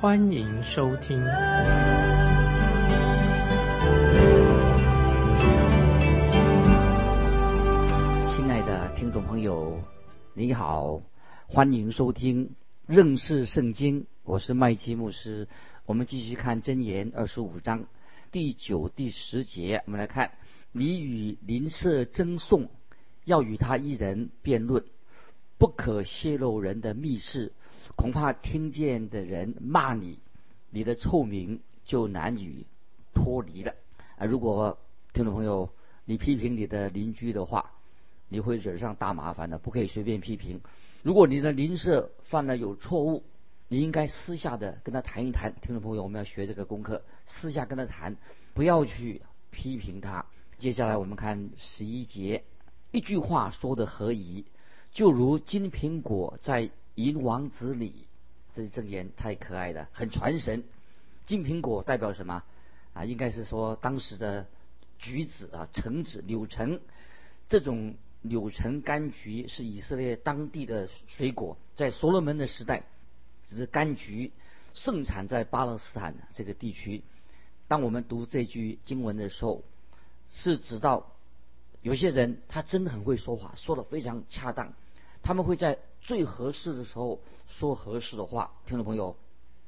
欢迎收听。亲爱的听众朋友，你好，欢迎收听认识圣经，我是麦基牧师。我们继续看箴言二十五章第九、第十节，我们来看。你与邻舍争讼，要与他一人辩论，不可泄露人的密事，恐怕听见的人骂你，你的臭名就难以脱离了。啊，如果听众朋友你批评你的邻居的话，你会惹上大麻烦的，不可以随便批评。如果你的邻舍犯了有错误，你应该私下的跟他谈一谈。听众朋友，我们要学这个功课，私下跟他谈，不要去批评他。接下来我们看十一节，一句话说的何宜，就如金苹果在银王子里。这箴言太可爱了，很传神。金苹果代表什么？啊，应该是说当时的橘子啊，橙子、柳橙。这种柳橙柑橘是以色列当地的水果，在所罗门的时代，只是柑橘盛产在巴勒斯坦这个地区。当我们读这句经文的时候，是指到有些人他真的很会说话，说的非常恰当。他们会在最合适的时候说合适的话。听众朋友，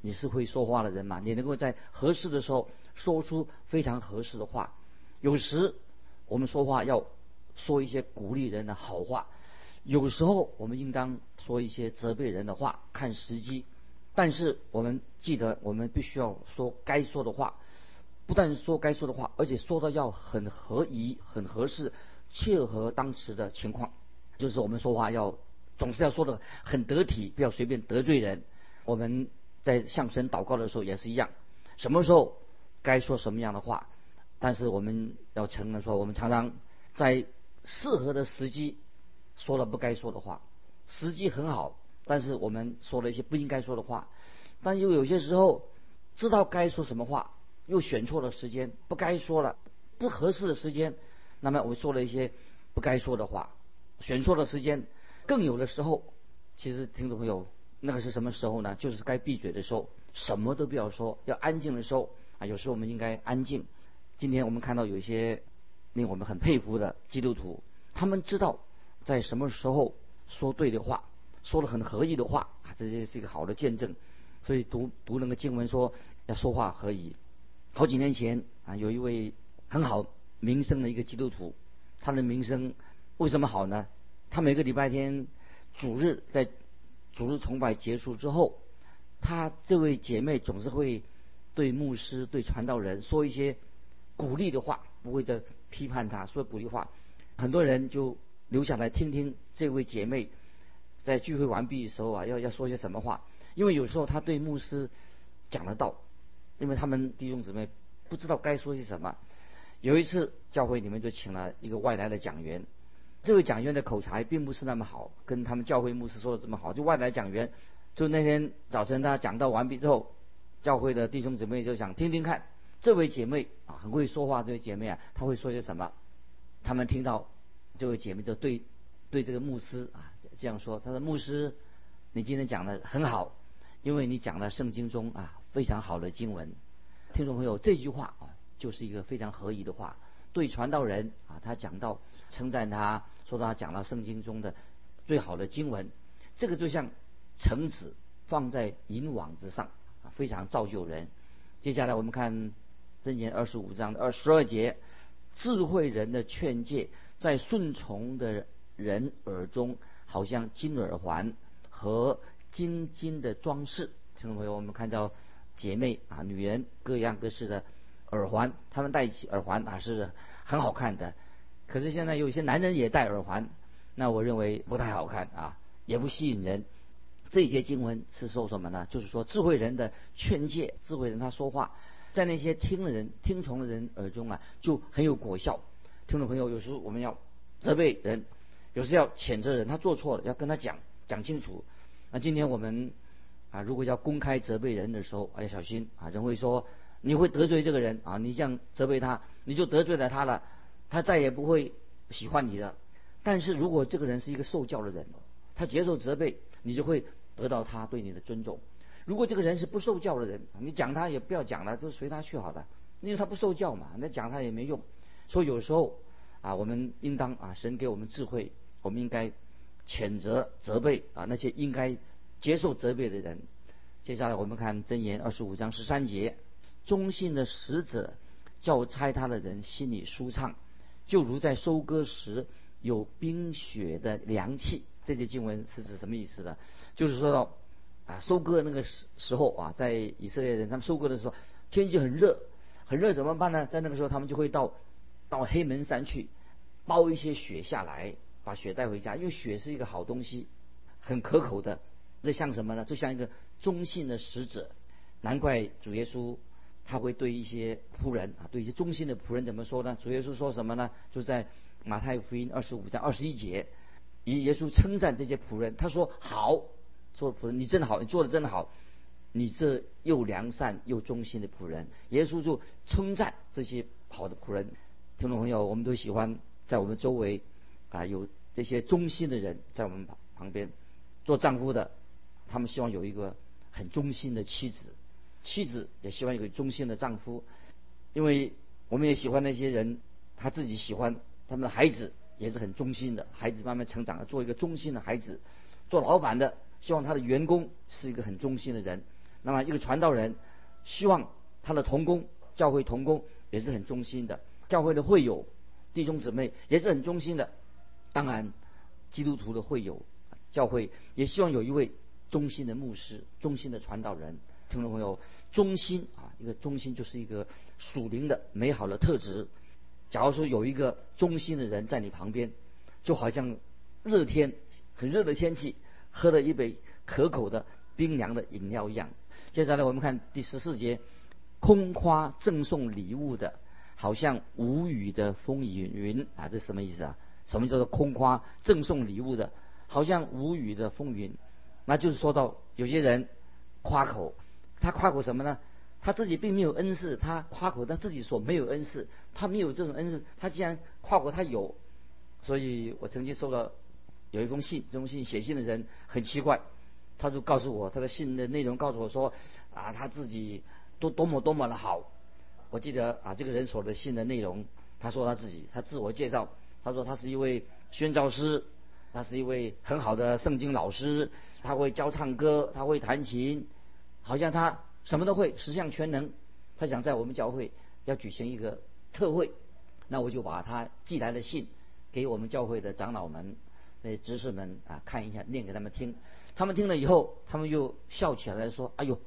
你是会说话的人吗？你能够在合适的时候说出非常合适的话。有时我们说话要说一些鼓励人的好话，有时候我们应当说一些责备人的话，看时机。但是我们记得，我们必须要说该说的话。不但说该说的话，而且说的要很合宜、很合适、切合当时的情况。就是我们说话要总是要说的很得体，不要随便得罪人。我们在向神祷告的时候也是一样，什么时候该说什么样的话，但是我们要承认说，我们常常在适合的时机说了不该说的话。时机很好，但是我们说了一些不应该说的话。但又有些时候知道该说什么话。又选错了时间，不该说了，不合适的时间，那么我们说了一些不该说的话，选错了时间，更有的时候，其实听众朋友，那个是什么时候呢？就是该闭嘴的时候，什么都不要说，要安静的时候啊。有时候我们应该安静。今天我们看到有一些令我们很佩服的基督徒，他们知道在什么时候说对的话，说的很合意的话啊，这些是一个好的见证。所以读读那个经文说要说话合宜。好几年前啊，有一位很好名声的一个基督徒，他的名声为什么好呢？他每个礼拜天主日在主日崇拜结束之后，他这位姐妹总是会对牧师、对传道人说一些鼓励的话，不会再批判他，说鼓励话。很多人就留下来听听这位姐妹在聚会完毕的时候啊，要要说些什么话，因为有时候他对牧师讲得到。因为他们弟兄姊妹不知道该说些什么。有一次教会里面就请了一个外来的讲员，这位讲员的口才并不是那么好，跟他们教会牧师说的这么好。就外来讲员，就那天早晨他讲到完毕之后，教会的弟兄姊妹就想听听看，这位姐妹啊很会说话，这位姐妹啊她会说些什么？他们听到这位姐妹就对对这个牧师啊这样说：“他说牧师，你今天讲的很好，因为你讲了圣经中啊。”非常好的经文，听众朋友，这句话啊，就是一个非常合宜的话。对传道人啊，他讲到称赞他，说他讲了圣经中的最好的经文，这个就像橙子放在银网之上啊，非常造就人。接下来我们看箴言二十五章的二十二节，智慧人的劝诫在顺从的人耳中，好像金耳环和金金的装饰。听众朋友，我们看到。姐妹啊，女人各样各式的耳环，他们戴起耳环啊是很好看的。可是现在有一些男人也戴耳环，那我认为不太好看啊，也不吸引人。这些经文是说什么呢？就是说智慧人的劝诫，智慧人他说话在那些听人、听从的人耳中啊，就很有果效。听众朋友，有时候我们要责备人，有时要谴责人，他做错了要跟他讲讲清楚。那今天我们啊，如果要公开责备人的时候，要小心啊，人会说你会得罪这个人啊，你这样责备他，你就得罪了他了，他再也不会喜欢你的。但是如果这个人是一个受教的人，他接受责备，你就会得到他对你的尊重。如果这个人是不受教的人，你讲他也不要讲了，就随他去好了，因为他不受教嘛，那讲他也没用。所以有时候啊，我们应当啊，神给我们智慧，我们应该谴责、责备啊那些应该接受责备的人。接下来我们看箴言二十五章十三节：忠信的使者叫差他的人心里舒畅，就如在收割时有冰雪的凉气。这节经文是指什么意思呢？就是说到啊，收割那个时时候啊，在以色列人他们收割的时候，天气很热，很热怎么办呢？在那个时候，他们就会到。到黑门山去，包一些雪下来，把雪带回家。因为雪是一个好东西，很可口的。这像什么呢？就像一个忠信的使者。难怪主耶稣他会对一些仆人啊，对一些忠心的仆人怎么说呢？主耶稣说什么呢？就在马太福音二十五章二十一节，以耶稣称赞这些仆人，他说：“好，做仆人，你真的好，你做的真的好，你这又良善又忠心的仆人。”耶稣就称赞这些好的仆人。听众朋友，我们都喜欢在我们周围啊有这些忠心的人在我们旁旁边。做丈夫的，他们希望有一个很忠心的妻子；妻子也希望有个忠心的丈夫。因为我们也喜欢那些人，他自己喜欢他们的孩子也是很忠心的，孩子慢慢成长了，做一个忠心的孩子。做老板的希望他的员工是一个很忠心的人。那么一个传道人希望他的同工、教会同工也是很忠心的。教会的会友、弟兄姊妹也是很忠心的。当然，基督徒的会友、教会也希望有一位忠心的牧师、忠心的传道人。听众朋友，忠心啊，一个忠心就是一个属灵的美好的特质。假如说有一个忠心的人在你旁边，就好像热天很热的天气，喝了一杯可口的冰凉的饮料一样。接下来我们看第十四节，空夸赠送礼物的。好像无语的风雨云啊，这什么意思啊？什么叫做空夸赠送礼物的？好像无语的风云，那就是说到有些人夸口，他夸口什么呢？他自己并没有恩赐，他夸口他自己所没有恩赐，他没有这种恩赐，他既然夸口他有，所以我曾经收到有一封信，这封信写信的人很奇怪，他就告诉我他的信的内容，告诉我说啊，他自己多多么多么的好。我记得啊，这个人所的信的内容，他说他自己，他自我介绍，他说他是一位宣教师，他是一位很好的圣经老师，他会教唱歌，他会弹琴，好像他什么都会，十项全能。他想在我们教会要举行一个特会，那我就把他寄来的信给我们教会的长老们、那些执事们啊看一下，念给他们听。他们听了以后，他们就笑起来说：“哎呦，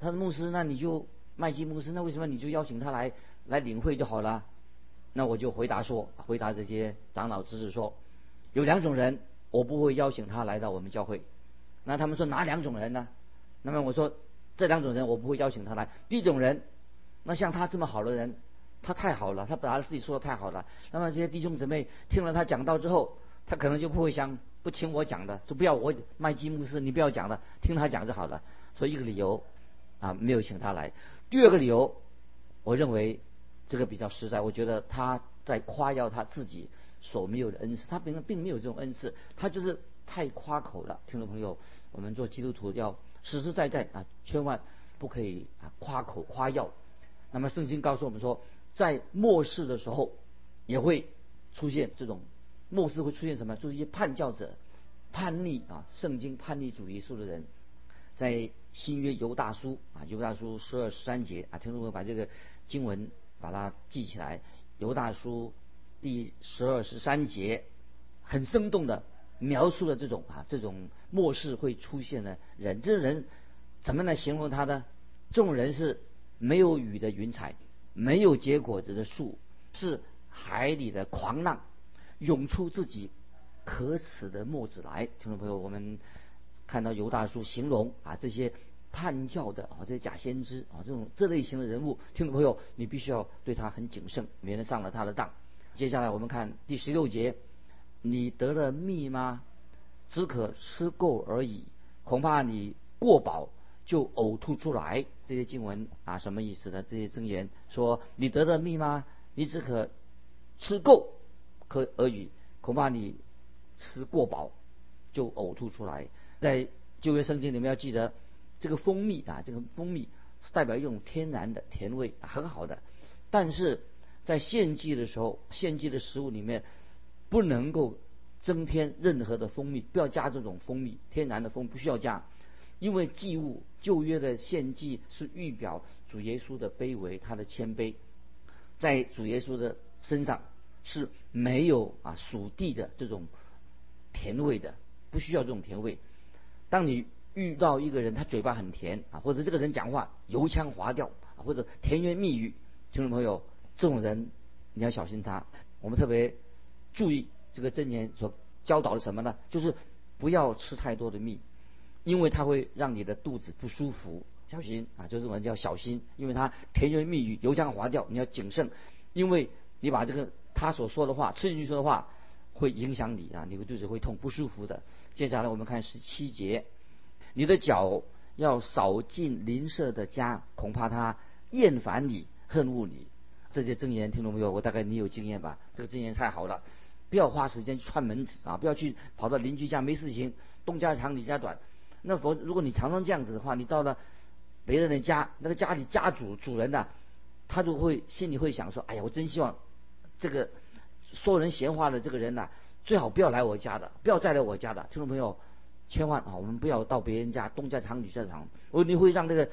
他的牧师，那你就。”麦基牧师，那为什么你就邀请他来来领会就好了？那我就回答说，回答这些长老执事说，有两种人，我不会邀请他来到我们教会。那他们说哪两种人呢？那么我说这两种人我不会邀请他来。第一种人，那像他这么好的人，他太好了，他把他自己说的太好了。那么这些弟兄姊妹听了他讲道之后，他可能就不会想不听我讲的，就不要我麦基牧师，你不要讲了，听他讲就好了。所以一个理由啊，没有请他来。第二个理由，我认为这个比较实在。我觉得他在夸耀他自己所没有的恩赐，他并并没有这种恩赐，他就是太夸口了。听众朋友，我们做基督徒要实实在在啊，千万不可以啊夸口夸耀。那么圣经告诉我们说，在末世的时候也会出现这种末世会出现什么？就是一些叛教者、叛逆啊，圣经叛逆主义稣的人。在新约犹大书啊，犹大书十二十三节啊，听众朋友把这个经文把它记起来。犹大书第十二十三节，很生动的描述了这种啊这种末世会出现的人。这人怎么来形容他呢？这种人是没有雨的云彩，没有结果子的树，是海里的狂浪，涌出自己可耻的墨子来。听众朋友，我们。看到犹大书形容啊这些叛教的啊，这些假先知啊，这种这类型的人物，听众朋友，你必须要对他很谨慎，免得上了他的当。接下来我们看第十六节，你得了蜜吗？只可吃够而已，恐怕你过饱就呕吐出来。这些经文啊，什么意思呢？这些箴言说，你得了蜜吗？你只可吃够可而已，恐怕你吃过饱就呕吐出来。在旧约圣经里面要记得。这个蜂蜜啊，这个蜂蜜是代表一种天然的甜味，很好的。但是在献祭的时候，献祭的食物里面不能够增添任何的蜂蜜，不要加这种蜂蜜，天然的蜂不需要加，因为祭物旧约的献祭是预表主耶稣的卑微，他的谦卑，在主耶稣的身上是没有啊属地的这种甜味的，不需要这种甜味。当你遇到一个人，他嘴巴很甜啊，或者这个人讲话油腔滑调啊，或者甜言蜜语，听众朋友，这种人你要小心他。我们特别注意这个真言所教导的什么呢？就是不要吃太多的蜜，因为它会让你的肚子不舒服。小心啊，就是我们叫小心，因为他甜言蜜语、油腔滑调，你要谨慎，因为你把这个他所说的话吃进去说的话，会影响你啊，你的肚子会痛不舒服的。接下来我们看十七节。你的脚要少进邻舍的家，恐怕他厌烦你、恨恶你。这些真言听懂没有？我大概你有经验吧？这个真言太好了，不要花时间串门子啊！不要去跑到邻居家没事情，东家长李家短。那否如果你常常这样子的话，你到了别人的家，那个家里家主主人呐，他就会心里会想说：哎呀，我真希望这个说人闲话的这个人呐，最好不要来我家的，不要再来我家的。听众朋友。千万啊，我们不要到别人家东家长李家长，我你会让这个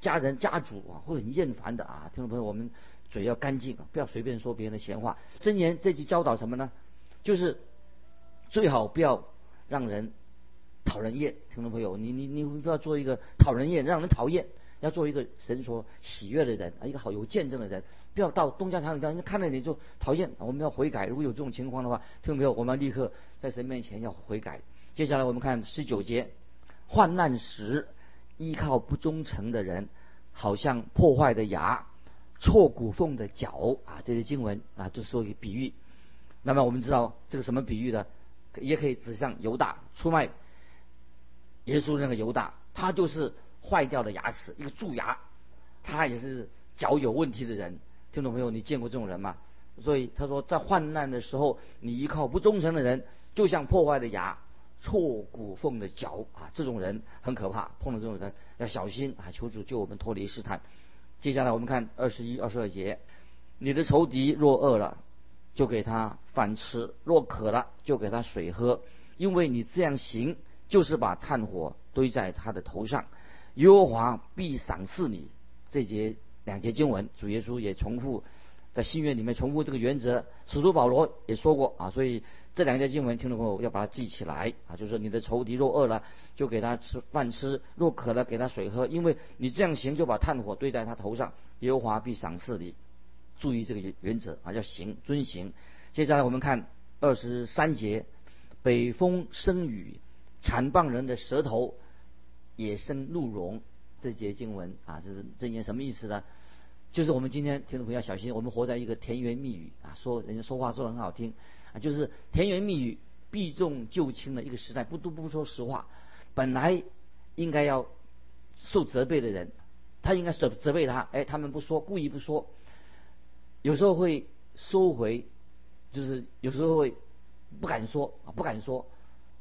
家人家主啊会很厌烦的啊。听众朋友，我们嘴要干净，不要随便说别人的闲话。真言这句教导什么呢？就是最好不要让人讨人厌。听众朋友，你你你不要做一个讨人厌、让人讨厌，要做一个神所喜悦的人啊，一个好有见证的人。不要到东家长家，人家看到你就讨厌。我们要悔改。如果有这种情况的话，听众朋友，我们要立刻在神面前要悔改。接下来我们看十九节，患难时依靠不忠诚的人，好像破坏的牙、错骨缝的脚啊，这些经文啊，就说一个比喻。那么我们知道这个什么比喻呢？也可以指向犹大出卖耶稣那个犹大，他就是坏掉的牙齿，一个蛀牙，他也是脚有问题的人。听众朋友，你见过这种人吗？所以他说，在患难的时候，你依靠不忠诚的人，就像破坏的牙。错骨缝的脚啊，这种人很可怕，碰到这种人要小心啊！求主救我们脱离试探。接下来我们看二十一、二十二节：你的仇敌若饿了，就给他饭吃；若渴了，就给他水喝。因为你这样行，就是把炭火堆在他的头上，耶和华必赏赐你。这节两节经文，主耶稣也重复在新约里面重复这个原则，使徒保罗也说过啊，所以。这两节经文，听众朋友要把它记起来啊！就是你的仇敌若饿了，就给他吃饭吃；若渴了，给他水喝。因为你这样行，就把炭火堆在他头上，耶和华必赏赐你。注意这个原则啊，要行遵行。接下来我们看二十三节：北风生雨，残棒人的舌头也生怒容。这节经文啊，这是这言什么意思呢？就是我们今天听众朋友要小心，我们活在一个甜言蜜语啊，说人家说话说的很好听。啊，就是甜言蜜语、避重就轻的一个时代，不都不说实话。本来应该要受责备的人，他应该责责备他，哎，他们不说，故意不说。有时候会收回，就是有时候会不敢说啊，不敢说。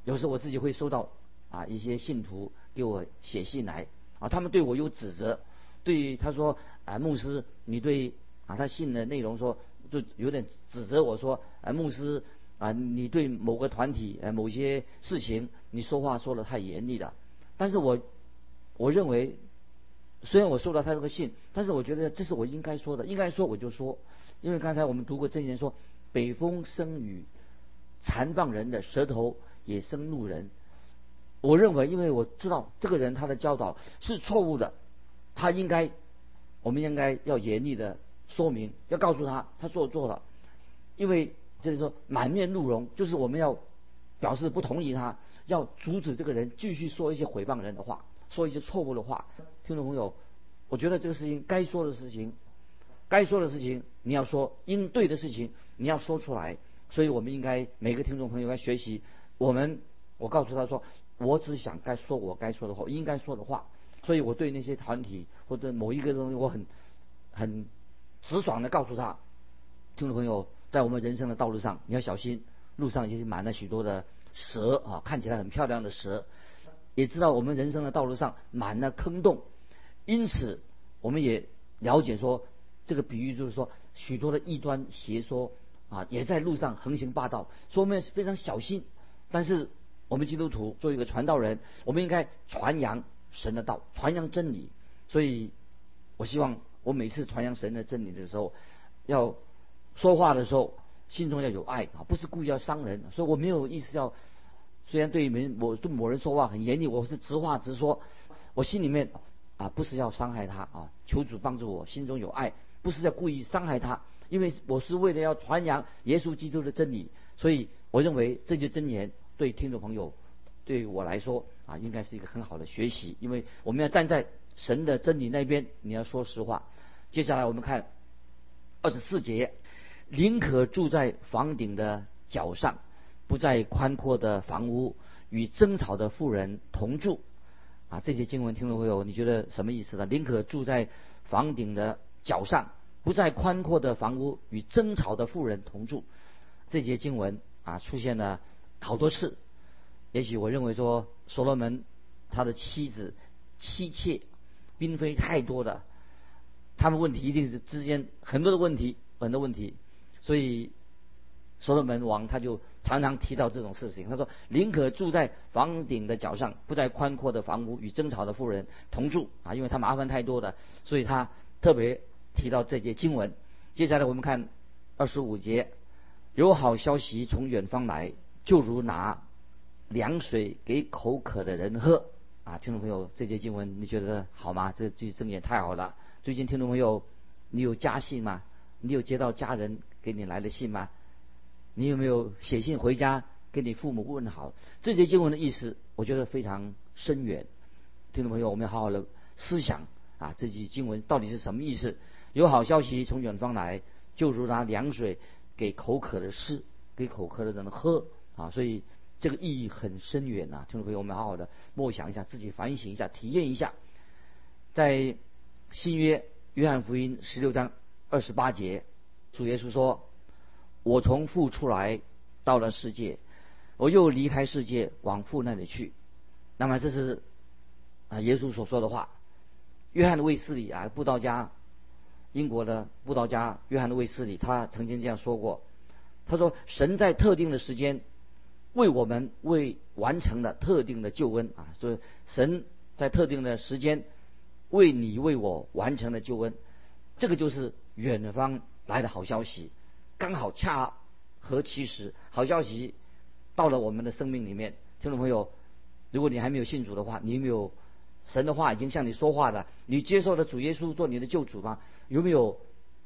有时候我自己会收到啊一些信徒给我写信来啊，他们对我有指责，对他说啊，牧师，你对啊他信的内容说。就有点指责我说，啊，牧师啊，你对某个团体呃某些事情，你说话说的太严厉了。但是我我认为，虽然我收到他这个信，但是我觉得这是我应该说的，应该说我就说。因为刚才我们读过箴言说，北风生雨，残棒人的舌头也生怒人。我认为，因为我知道这个人他的教导是错误的，他应该，我们应该要严厉的。说明要告诉他，他做错了，因为就是说满面怒容，就是我们要表示不同意他，要阻止这个人继续说一些诽谤人的话。说一些错误的话。听众朋友，我觉得这个事情该说的事情，该说的事情你要说，应对的事情你要说出来。所以我们应该每个听众朋友该学习。我们我告诉他说，我只想该说我该说的话，应该说的话。所以我对那些团体或者某一个东西，我很很直爽的告诉他，听众朋友，在我们人生的道路上，你要小心，路上已经满了许多的蛇啊，看起来很漂亮的蛇，也知道我们人生的道路上满了坑洞，因此我们也了解说，这个比喻就是说，许多的异端邪说啊，也在路上横行霸道，所以我们非常小心。但是我们基督徒作为一个传道人，我们应该传扬。神的道，传扬真理，所以我希望我每次传扬神的真理的时候，要说话的时候心中要有爱啊，不是故意要伤人。所以我没有意思要，虽然对某我对某人说话很严厉，我是直话直说，我心里面啊不是要伤害他啊，求主帮助我心中有爱，不是在故意伤害他，因为我是为了要传扬耶稣基督的真理，所以我认为这句真言对听众朋友。对我来说啊，应该是一个很好的学习，因为我们要站在神的真理那边，你要说实话。接下来我们看二十四节，宁可住在房顶的角上，不在宽阔的房屋与争吵的妇人同住。啊，这些经文听众朋友？你觉得什么意思呢？宁可住在房顶的脚上，不在宽阔的房屋与争吵的妇人同住。这些经文啊，出现了好多次。也许我认为说，所罗门他的妻子妻妾并非太多的，他们问题一定是之间很多的问题，很多问题，所以所罗门王他就常常提到这种事情。他说：“宁可住在房顶的脚上，不在宽阔的房屋与争吵的妇人同住啊，因为他麻烦太多的，所以他特别提到这节经文。接下来我们看二十五节，有好消息从远方来，就如拿。”凉水给口渴的人喝啊！听众朋友，这节经文你觉得好吗？这句箴言太好了。最近听众朋友，你有家信吗？你有接到家人给你来的信吗？你有没有写信回家给你父母问好？这节经文的意思，我觉得非常深远。听众朋友，我们要好好的思想啊，这句经文到底是什么意思？有好消息从远方来，就如拿凉水给口渴的吃，给口渴的人喝啊！所以。这个意义很深远呐，听众朋友，我们好好的默想一下，自己反省一下，体验一下。在新约约翰福音十六章二十八节，主耶稣说：“我从父出来，到了世界，我又离开世界，往父那里去。”那么这是啊耶稣所说的话。约翰的卫斯理啊，布道家，英国的布道家约翰的卫斯理，他曾经这样说过：“他说，神在特定的时间。”为我们为完成了特定的救恩啊，所以神在特定的时间为你为我完成了救恩，这个就是远方来的好消息，刚好恰合其时，好消息到了我们的生命里面。听众朋友，如果你还没有信主的话，你有没有神的话已经向你说话的？你接受了主耶稣做你的救主吗？有没有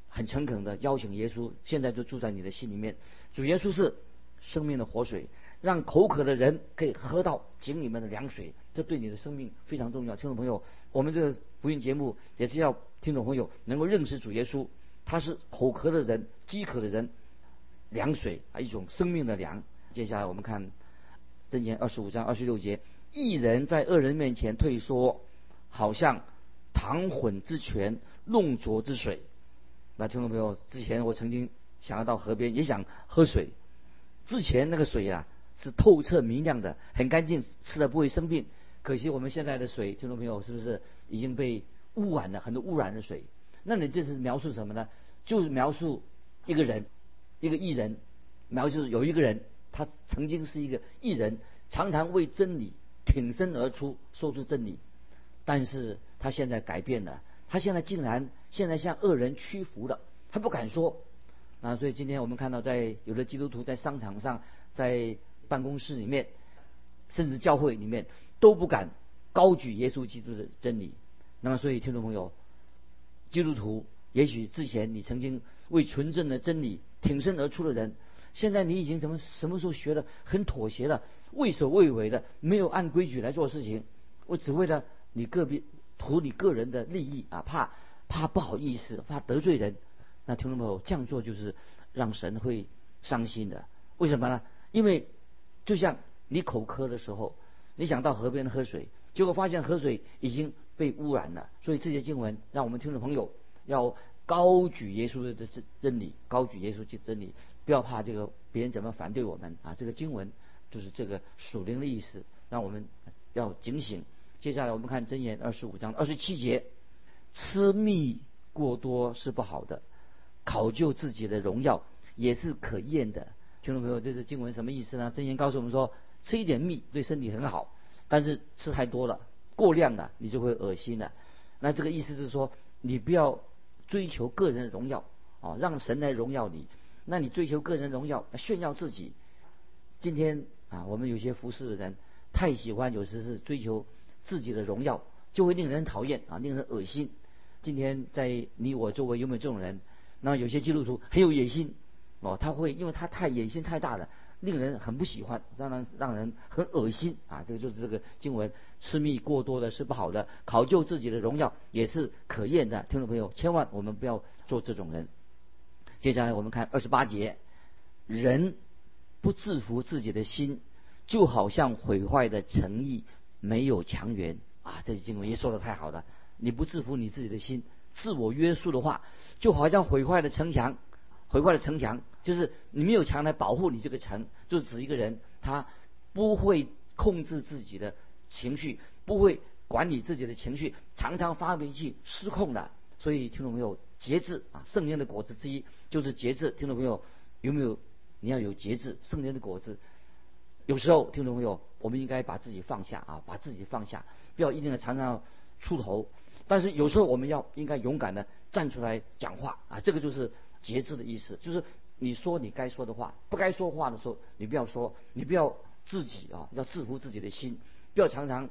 很诚恳的邀请耶稣现在就住在你的心里面？主耶稣是生命的活水。让口渴的人可以喝到井里面的凉水，这对你的生命非常重要。听众朋友，我们这个福音节目也是要听众朋友能够认识主耶稣，他是口渴的人、饥渴的人，凉水啊，一种生命的凉。接下来我们看箴言二十五章二十六节：一人在恶人面前退缩，好像糖混之泉、弄浊之水。那听众朋友，之前我曾经想要到河边，也想喝水，之前那个水呀。是透彻明亮的，很干净，吃了不会生病。可惜我们现在的水，听众朋友是不是已经被污染了？很多污染的水。那你这是描述什么呢？就是描述一个人，一个艺人，描述有一个人，他曾经是一个艺人，常常为真理挺身而出，说出真理。但是他现在改变了，他现在竟然现在向恶人屈服了，他不敢说。啊，所以今天我们看到，在有的基督徒在商场上，在办公室里面，甚至教会里面都不敢高举耶稣基督的真理。那么，所以听众朋友，基督徒也许之前你曾经为纯正的真理挺身而出的人，现在你已经怎么什么时候学的很妥协的、畏首畏尾的，没有按规矩来做事情，我只为了你个别图你个人的利益啊，怕怕不好意思，怕得罪人，那听众朋友这样做就是让神会伤心的。为什么呢？因为就像你口渴的时候，你想到河边喝水，结果发现河水已经被污染了。所以这些经文让我们听众朋友要高举耶稣的真真理，高举耶稣的真理，不要怕这个别人怎么反对我们啊。这个经文就是这个属灵的意思，让我们要警醒。接下来我们看箴言二十五章二十七节：吃蜜过多是不好的，考究自己的荣耀也是可厌的。听众朋友，这是经文什么意思呢？箴言告诉我们说，吃一点蜜对身体很好，但是吃太多了、过量了，你就会恶心了。那这个意思是说，你不要追求个人荣耀啊，让神来荣耀你。那你追求个人荣耀、炫耀自己，今天啊，我们有些服侍的人太喜欢，有时是追求自己的荣耀，就会令人讨厌啊，令人恶心。今天在你我周围有没有这种人？那有些基督徒很有野心。哦，他会，因为他太野心太大了，令人很不喜欢，让人让人很恶心啊！这个就是这个经文，痴迷过多的是不好的，考究自己的荣耀也是可厌的。听众朋友，千万我们不要做这种人。接下来我们看二十八节，人不制服自己的心，就好像毁坏的诚意没有强援啊！这经文也说的太好了，你不制服你自己的心，自我约束的话，就好像毁坏的城墙。毁坏的城墙，就是你没有墙来保护你这个城，就指一个人他不会控制自己的情绪，不会管理自己的情绪，常常发脾气失控的。所以听众朋友，节制啊，圣灵的果子之一就是节制。听众朋友有没有？你要有节制，圣灵的果子。有时候听众朋友，我们应该把自己放下啊，把自己放下，不要一定的常常出头。但是有时候我们要应该勇敢的站出来讲话啊，这个就是。节制的意思就是你说你该说的话，不该说话的时候你不要说，你不要自己啊，要制服自己的心，不要常常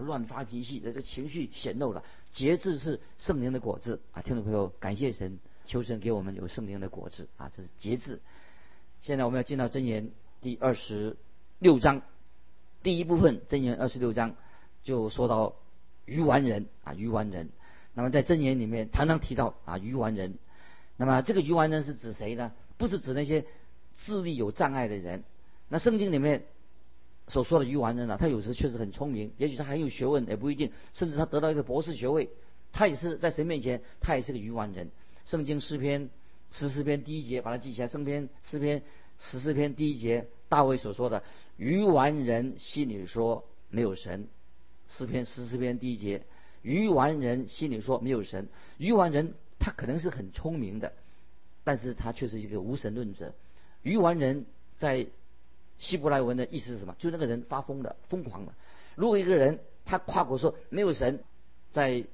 乱发脾气，这个情绪显露了。节制是圣灵的果子啊，听众朋友，感谢神，求神给我们有圣灵的果子啊，这是节制。现在我们要进到箴言第二十六章第一部分，箴言二十六章就说到愚顽人啊，愚顽人。那么在箴言里面常常提到啊，愚顽人。那么这个愚顽人是指谁呢？不是指那些智力有障碍的人。那圣经里面所说的愚顽人呢，他有时确实很聪明，也许他很有学问，也不一定，甚至他得到一个博士学位，他也是在神面前，他也是个愚顽人。圣经诗篇十四篇第一节，把它记起来。圣篇诗篇十四篇第一节，大卫所说的愚顽人心里说没有神。诗篇十四篇第一节，愚顽人心里说没有神。愚顽人。他可能是很聪明的，但是他却是一个无神论者。愚顽人在希伯来文的意思是什么？就那个人发疯的、疯狂的。如果一个人他跨国说没有神，在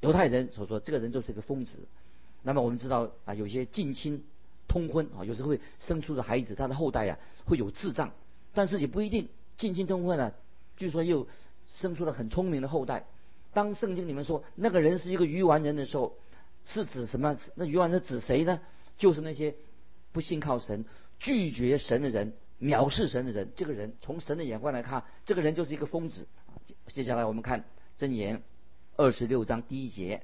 犹太人所说，这个人就是一个疯子。那么我们知道啊，有些近亲通婚啊，有时候会生出的孩子，他的后代啊会有智障，但是也不一定近亲通婚呢。据说又生出了很聪明的后代。当圣经里面说那个人是一个愚顽人的时候，是指什么？那愚顽是指谁呢？就是那些不信靠神、拒绝神的人、藐视神的人。这个人从神的眼光来看，这个人就是一个疯子。接下来我们看箴言二十六章第一节：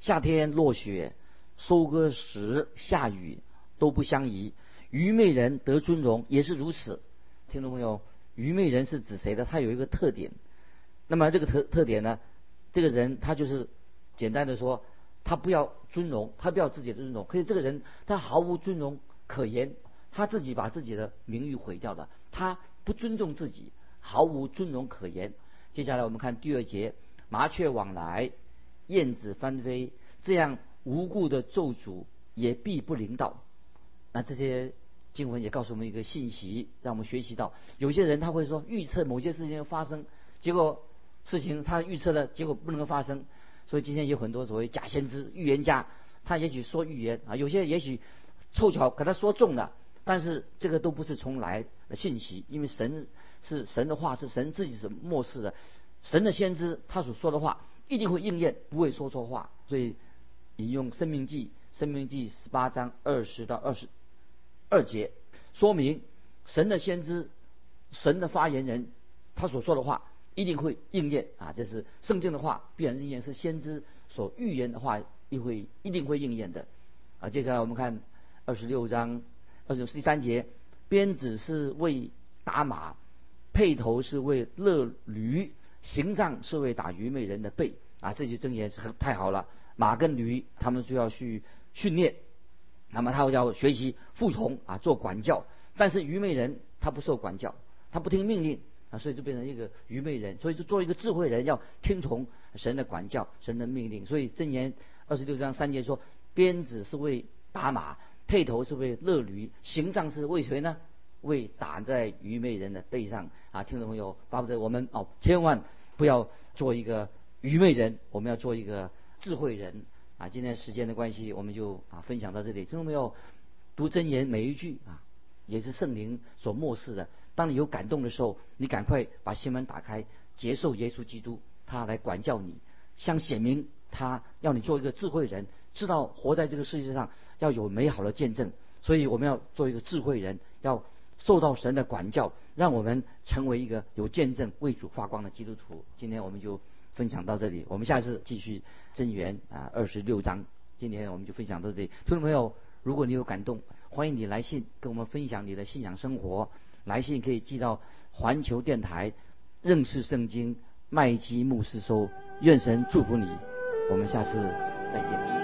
夏天落雪，收割时下雨，都不相宜。愚昧人得尊荣也是如此。听众朋友，愚昧人是指谁的？他有一个特点。那么这个特特点呢？这个人他就是简单的说。他不要尊荣，他不要自己的尊荣。可是这个人他毫无尊荣可言，他自己把自己的名誉毁掉了。他不尊重自己，毫无尊荣可言。接下来我们看第二节：麻雀往来，燕子翻飞，这样无故的咒诅也必不临到。那这些经文也告诉我们一个信息，让我们学习到，有些人他会说预测某些事情发生，结果事情他预测了，结果不能够发生。所以今天有很多所谓假先知、预言家，他也许说预言啊，有些也许凑巧给他说中了，但是这个都不是从来的信息，因为神是神的话，是神自己是漠视的，神的先知他所说的话一定会应验，不会说错话。所以引用《生命记》《生命记》十八章二十到二十二节，说明神的先知、神的发言人他所说的话一定会应验啊！这是圣经的话，必然应验，是先知所预言的话，一会一定会应验的啊！接下来我们看二十六章二十第三节，鞭子是为打马，辔头是为勒驴，行杖是为打愚昧人的背啊！这些箴言是很太好了，马跟驴他们就要去训练，那么他要学习服从啊，做管教，但是愚昧人他不受管教，他不听命令啊。所以就变成一个愚昧人，所以就做一个智慧人，要听从神的管教、神的命令。所以箴言二十六章三节说：鞭子是为打马，辔头是为勒驴，行杖是为谁呢？为打在愚昧人的背上啊！听众朋友，巴不得我们哦，千万不要做一个愚昧人，我们要做一个智慧人啊！今天时间的关系，我们就啊分享到这里。听众朋友，读真言每一句啊，也是圣灵所漠视的。当你有感动的时候，你赶快把心门打开，接受耶稣基督，他来管教你，向显明他要你做一个智慧人，知道活在这个世界上要有美好的见证。所以我们要做一个智慧人，要受到神的管教，让我们成为一个有见证、为主发光的基督徒。今天我们就分享到这里，我们下次继续增援啊二十六章。今天我们就分享到这里，听众朋友，如果你有感动，欢迎你来信跟我们分享你的信仰生活。来信可以寄到环球电台认识圣经麦基牧师收，愿神祝福你，我们下次再见。